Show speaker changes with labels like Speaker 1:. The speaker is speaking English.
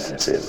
Speaker 1: sentences.